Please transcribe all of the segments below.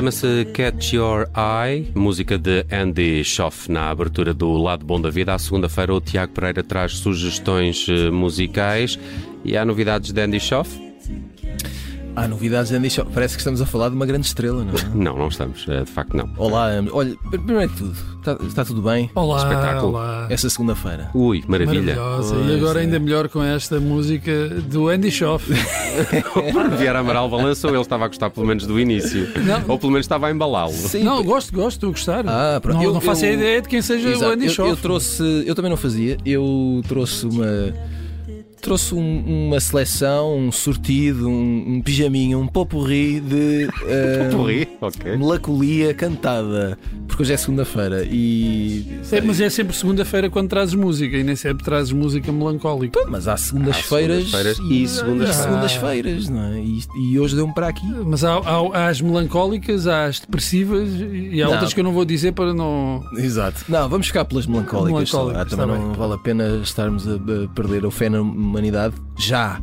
Chama-se Catch Your Eye, música de Andy Schoff na abertura do Lado Bom da Vida. À segunda-feira, o Tiago Pereira traz sugestões eh, musicais e há novidades de Andy Schoff? Há novidades de Andy Shaw. Parece que estamos a falar de uma grande estrela, não é? Não, não estamos, eh, de facto não. Olá, olha, primeiro de tudo, está, está tudo bem? Olá, Espetáculo. olá. Essa segunda-feira. Ui, maravilha. Maravilhosa. Pois e agora é. ainda melhor com esta música do Andy Schoff. Porque Vieira Amaral balançou, ele estava a gostar pelo menos do início. Não. Ou pelo menos estava a embalá-lo. Sim, não, gosto, gosto, estou a gostar. Ah, pronto. não, Eu- não faço eu- ideia de quem seja Exato. o Andy eu, Schoff. eu trouxe, eu também não fazia, eu trouxe uma. Trouxe um- uma seleção, um sortido, um, um pijaminho, um popurri de eh, Porri, ok. melancolia cantada. Porque hoje é segunda-feira e. É, mas é sempre segunda-feira quando trazes música e nem sempre trazes música melancólica. Mas há segundas-feiras e segundas- há segundas-feiras, não é? E, e hoje deu-me para aqui. Mas há, há- há as melancólicas, há as depressivas e há Não. outras que eu não vou dizer para não. Exato. Não, vamos ficar pelas melancólicas. Melancólicas, Ah, também não bem. vale a pena estarmos a, perder fé na humanidade já.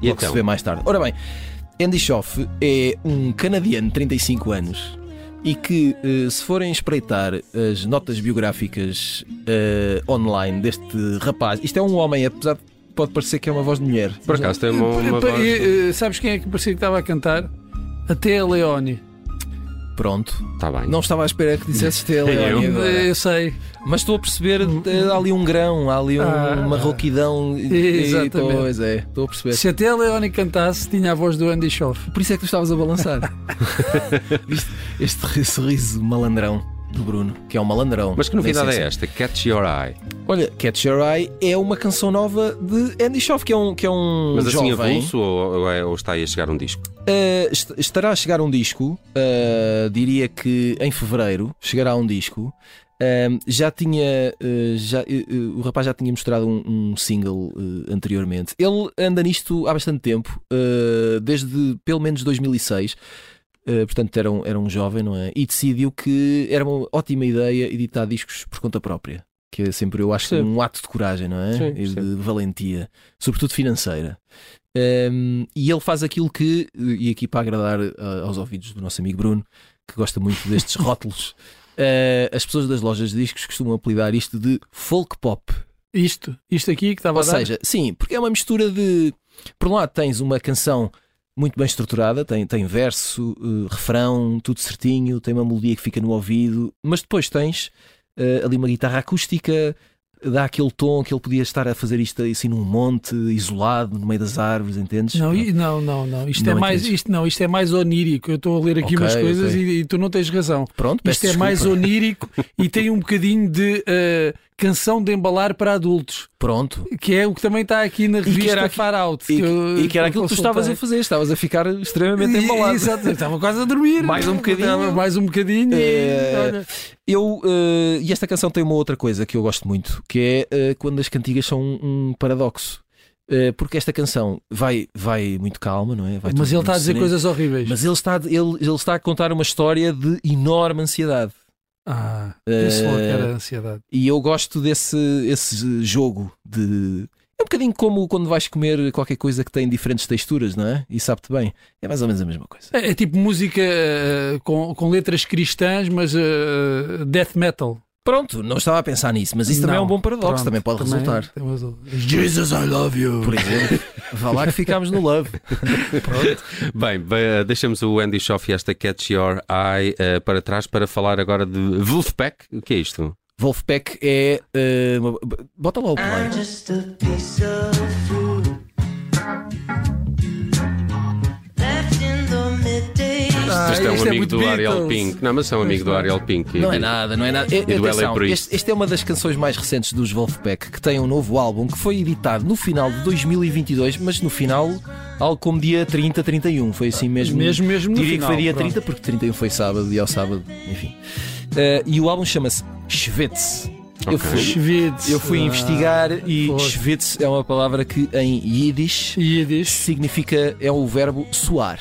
E se então? vê mais tarde. Ora bem, Andy Schoff é um canadiano de 35 anos e que, eh, se forem espreitar as notas biográficas eh, online deste rapaz, isto é um homem, apesar de pode parecer que é uma voz de mulher. Por acaso tem uma, uma Pa- voz... e, eh, sabes quem é que parecia que estava a cantar? Até a Leone. Pronto. Está bem. Não estava à espera que dissesse Stella. Eu? Eu sei. Mas estou a perceber, eh, há ali um grão, há ali um- Ah, uma rouquidão. exatamente. E, pois é, estou a perceber. Se até a Leone cantasse, tinha a voz do Andy Schoff. Por isso é que tu estavas a balançar. Viste este sorriso malandrão do Bruno, que é um malandrão. Mas que novidade sei é esta? Catch Your Eye. Olha, Catch Your Eye é uma canção nova de Andy Schoff, que é um, que é um Mas assim jovem. avulso ou, ou, é- ou está aí a chegar um disco? Uh, est- estará a chegar um disco, uh, diria que em fevereiro chegará um disco. Um, já tinha, uh, já, uh, uh, o rapaz já tinha mostrado um, um single uh, anteriormente. Ele anda nisto há bastante tempo, uh, desde pelo menos 2006. Uh, portanto, era um, era um jovem, não é? E decidiu que era uma ótima ideia editar discos por conta própria. Que é sempre, eu acho, Sim. um ato de coragem, não é? Sim, e de sim. valentia, sobretudo financeira. Um, e ele faz aquilo que, e aqui para agradar uh, aos ouvidos do nosso amigo Bruno, que gosta muito destes rótulos, uh, as pessoas das lojas de discos costumam apelidar isto de folk pop. Isto, isto aqui que estava Ou a dar. seja, sim, porque é uma mistura de. Por um lado, tens uma canção muito bem estruturada, tem, tem verso, uh, refrão, tudo certinho, tem uma melodia que fica no ouvido, mas depois tens uh, ali uma guitarra acústica, dá aquele tom que ele podia estar a fazer isto assim num monte, isolado, no meio das árvores, entendes? Não, não, não, não. Isto, Não é mais, entendes. isto, não, isto é mais onírico. Eu estou a ler aqui Ok, umas coisas ok. e, e tu não tens razão. Pronto, Isto é mais onírico e tem um bocadinho de eh, canção de embalar para adultos, Pronto. que é o que também está aqui na que revista Far Out. E, eu- e que era aquilo que tu estavas a fazer, estavas a ficar extremamente E- embalado. Exato, estava quase a dormir. Mais um bocadinho. Mais um bocadinho. e, É, olha, Eu, eh, e esta canção tem uma outra coisa que eu gosto muito, que é eh, quando as cantigas são um, um paradoxo. Eh, porque esta canção vai, vai muito calma, não é? Vai mas ele está a dizer sereno. coisas horríveis. Mas ele está, ele, ele está a contar uma história de enorme ansiedade. Ah, isso logo que era ansiedade. E eu gosto desse esse jogo de. É um bocadinho como quando vais comer qualquer coisa que tem diferentes texturas, não é? E sabe-te bem. É mais ou menos a mesma coisa. É, é tipo música eh, com, com letras cristãs, mas eh, death metal. Pronto, não estava a pensar nisso, mas isso também é um Não, bom paradoxo, pronto, também pode resultar. tem razão. Jesus, I love you. Por exemplo, vá lá que ficámos no love. Bem, bem, deixamos o Andy Schoff e esta Catch Your Eye eh, para trás para falar agora de Wolfpack. O que é isto? Wolfpack é. eh, uma- bota lá o play. Ah, Este é um é amigo muito do Ariel. Pink. Não, mas é um amigo do Ariel Pink. Não é E- nada, não é nada. E, do atenção, LA este, este é uma das canções mais recentes dos Wolfpack, que tem um novo álbum que foi editado no final de 2022, mas no final, algo como dia 30, 31. Foi assim mesmo. Mesmo, mesmo no Diria final, que foi dia pronto. 30, porque 31 foi sábado e ao sábado, enfim. Eh, e o álbum chama-se Schwitz. Eu Ok. fui, Schwitz. eu fui Ah, investigar e foi. Schwitz é uma palavra que em Yiddish Yiddish. significa, é o verbo suar.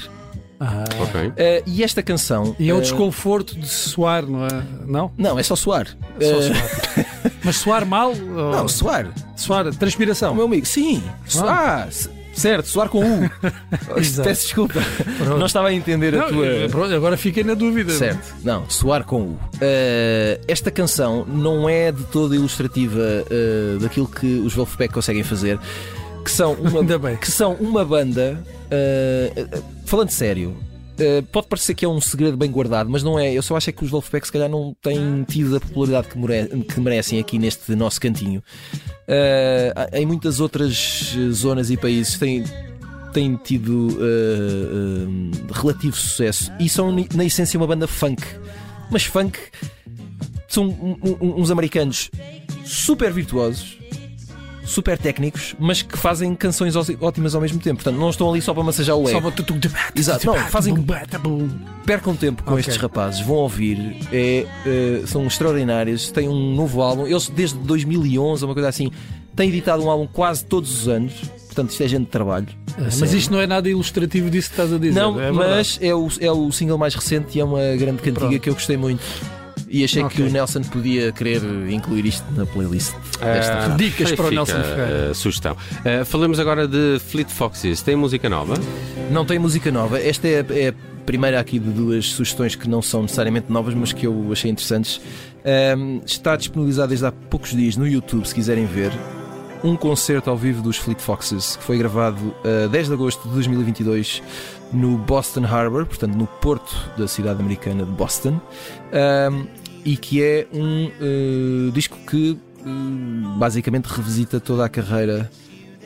Ah. Ok. Eh, e esta canção. E é o eh, desconforto de suar, não é? Não? Não, é só suar. Só Eh, suar. Mas suar mal? ou- Não, suar. Suar, O transpiração. meu amigo, sim. Ah, c- certo, soar com U. Exato. Peço desculpa. Pronto. Não estava a entender a Não, tua. eh, pronto, agora fiquei na dúvida. Certo, não, soar com U. Eh, esta canção não é de toda ilustrativa eh, daquilo que os Wolfpack conseguem fazer, que são uma, Ainda bem. que são uma banda. eh, falando sério. Eh, pode parecer que é um segredo bem guardado, mas não é. Eu só acho é que os Wolfpack se calhar não têm tido a popularidade que, que merecem aqui neste nosso cantinho. Eh, em muitas outras zonas e países têm, têm tido eh, relativo sucesso e são, na essência, uma banda funk. Mas funk são uns americanos super virtuosos, super técnicos, mas que fazem canções ótimas ao mesmo tempo. Portanto, não estão ali só para massajar o Só ego. para tu- tu- Exato, não, fazem-. Percam tempo com Ok. estes rapazes, vão ouvir, é, eh, são extraordinários, têm um novo álbum. Eles, desde 2011, uma coisa assim, têm editado um álbum quase todos os anos. Portanto, isto é gente de trabalho. a Mas sério. isto não é nada ilustrativo disso que estás a dizer. Não, é mas é o, é o single mais recente e é uma grande cantiga Pronto. que eu gostei muito. E achei que Ok. o Nelson podia querer incluir isto na playlist desta rádio. Dicas para o Nelson Ferreira. a sugestão. Ah, falamos agora de Fleet Foxes. Tem música nova? Não tem música nova. Esta é, é a primeira aqui de duas sugestões que não são necessariamente novas, mas que eu achei interessantes. Ahm, está disponibilizado desde há poucos dias no YouTube, se quiserem ver. Um concerto ao vivo dos Fleet Foxes que foi gravado a 10 de agosto de 2022 no Boston Harbor, portanto no porto da cidade americana de Boston, Ahm, e que é um eh, disco que eh, basicamente revisita toda a carreira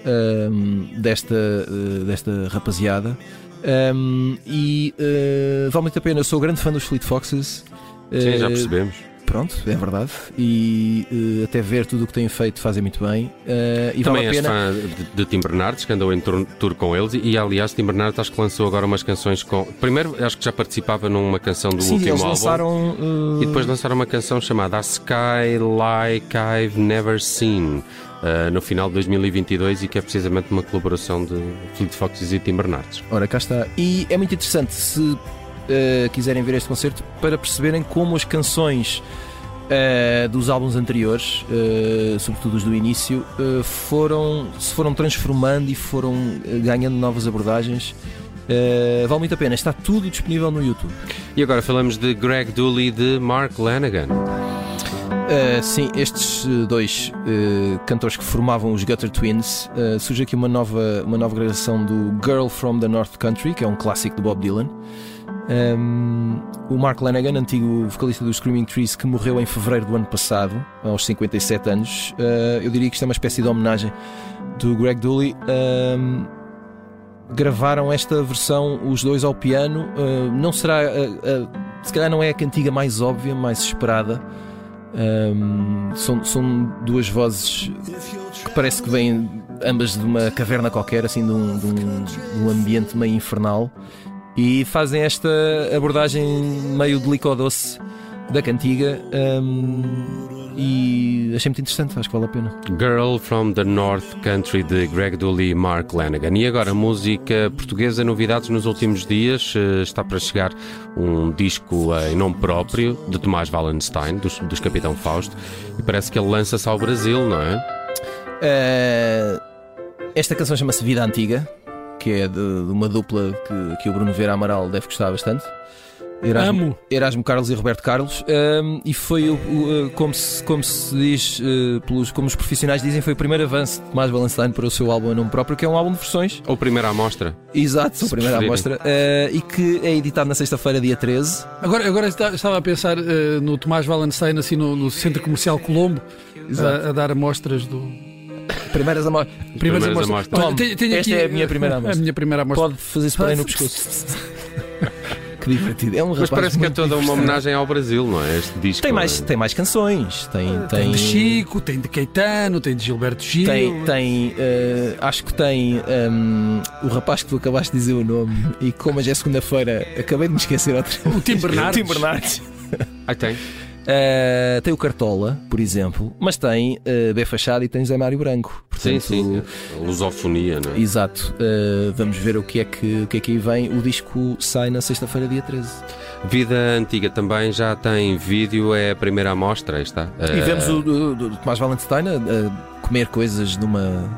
ahm, desta, eh, desta rapaziada. Um, e uh, vale muito a pena. Eu sou grande fã dos Fleet Foxes. Sim, já Uh, percebemos. Pronto, é verdade. E uh, até ver tudo o que têm feito fazem muito bem. Uh, e Também vale a és pena. fã de, de Tim Bernardes, que andou em tour, tour com eles, e, aliás, Tim Bernardes acho que lançou agora umas canções com. Primeiro, acho que já participava numa canção do Sim, último eles álbum. lançaram. uh, E depois lançaram uma canção chamada A Sky Like I've Never Seen uh, no final de 2022 e que é precisamente uma colaboração de Fleet Foxes e Tim Bernardes. Ora, cá está. E é muito interessante se uh, quiserem ver este concerto para perceberem como as canções uh, dos álbuns anteriores, uh, sobretudo os do início, foram, se foram transformando e foram ganhando novas abordagens. Vale muito a pena. Está tudo disponível no YouTube. E agora falamos de Greg Dooley de Mark Lanigan. Uh, sim, estes dois uh, cantores que formavam os Gutter Twins, uh, surge aqui uma nova, uma nova gravação do Girl from the North Country, que é um clássico de Bob Dylan. Um, o Mark Lanigan, antigo vocalista dos Screaming Trees, que morreu em fevereiro do ano passado, aos 57 anos, uh, eu diria que isto é uma espécie de homenagem do Greg Dooley. Um, gravaram esta versão, os dois ao piano. Uh, não será, uh, se calhar, não é a cantiga mais óbvia, mais esperada. Um, são, são duas vozes que parece que vêm ambas de uma caverna qualquer, assim de um, de um, de um ambiente meio infernal, e fazem esta abordagem meio delicadoce da cantiga. um, e achei muito interessante, acho que vale a pena. Girl from the North Country de Greg Dooley e Mark Lanigan. E agora, música portuguesa, novidades nos últimos dias. Eh, Está para chegar um disco eh, em nome próprio de Tomás Wallenstein, dos, dos Capitão Fausto, e parece que ele lança-se ao Brasil, não é? Uh, esta canção chama-se Vida Antiga, que é de, de uma dupla que, que o Bruno Vera Amaral deve gostar bastante. Erasmo, Amo. Erasmo Carlos e Roberto Carlos. Um, e foi, o- o, uh, como, se, como se diz, uh, pelos, como os profissionais dizem, foi o primeiro avanço de Tomás Wallenstein para o seu álbum em nome próprio, que é um álbum de versões. Ou primeira amostra. Exato, a primeira preferirem. amostra. uh, e que é editado na sexta-feira, dia 13. Agora, agora está- estava a pensar eh, no Tomás Wallenstein, assim no, no Centro Comercial Colombo, a, a dar amostras do. Primeiras amostras. Primeiras Primeiras amostras. amostras. Tom, tenho- tenho esta aqui, é a minha primeira A amostra. minha primeira amostra. Pode fazer spray no pescoço. Que divertido. É um Mas rapaz parece que é toda uma homenagem ao Brasil, não é? Este disco. Tem mais, tem mais canções. Tem, Tem tem, de Chico, tem de Caetano, tem de Gilberto Gil. tem, tem eh, acho que tem ehm, o rapaz que tu acabaste de dizer o nome e como hoje é segunda-feira, acabei de me esquecer outra O Tim Bernardes. Tim Bernardes. Ah, tem. Eh, tem o Cartola, por exemplo, mas tem uh, B Fachada e tem Zé Mário Branco. Sim, Portanto, sim. A lusofonia, não é? Exato. Uh, vamos ver o que, é que, o que é que aí vem. O disco sai na sexta-feira, dia 13. Vida Antiga também já tem vídeo, é a primeira amostra, está. E vemos o, o, o Tomás Valenstein a, a comer coisas numa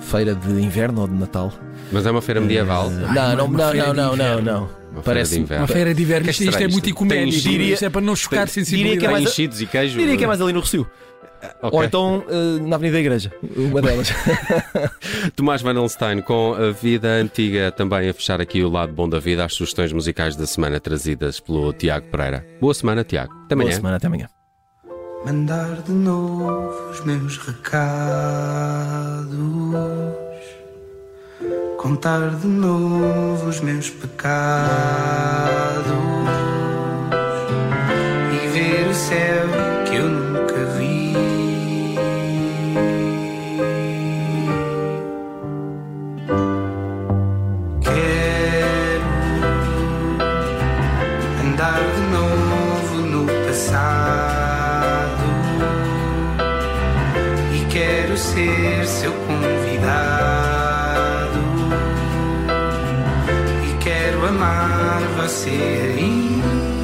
feira de inverno ou de Natal. Mas é uma feira medieval. Não, não, não, não, não, não. Uma Parece- feira de inverno. Uma feira de inverno. Que Isto, isto é muito ecuménico. tem- Isto é para não chocar diria sensibilidade. que é Tem mais- enchidos e queijo. Diria que é mais ali no Rocio. Ok. Ou então eh, na Avenida da Igreja. Uma delas. Tomás Vanelstein com a vida antiga também a fechar aqui o lado bom da vida, as sugestões musicais da semana trazidas pelo Tiago Pereira. Boa semana, Tiago. Até Boa amanhã. semana, até amanhã. Mandar de novo os meus recados, contar de novo os meus pecados e ver o céu você aí.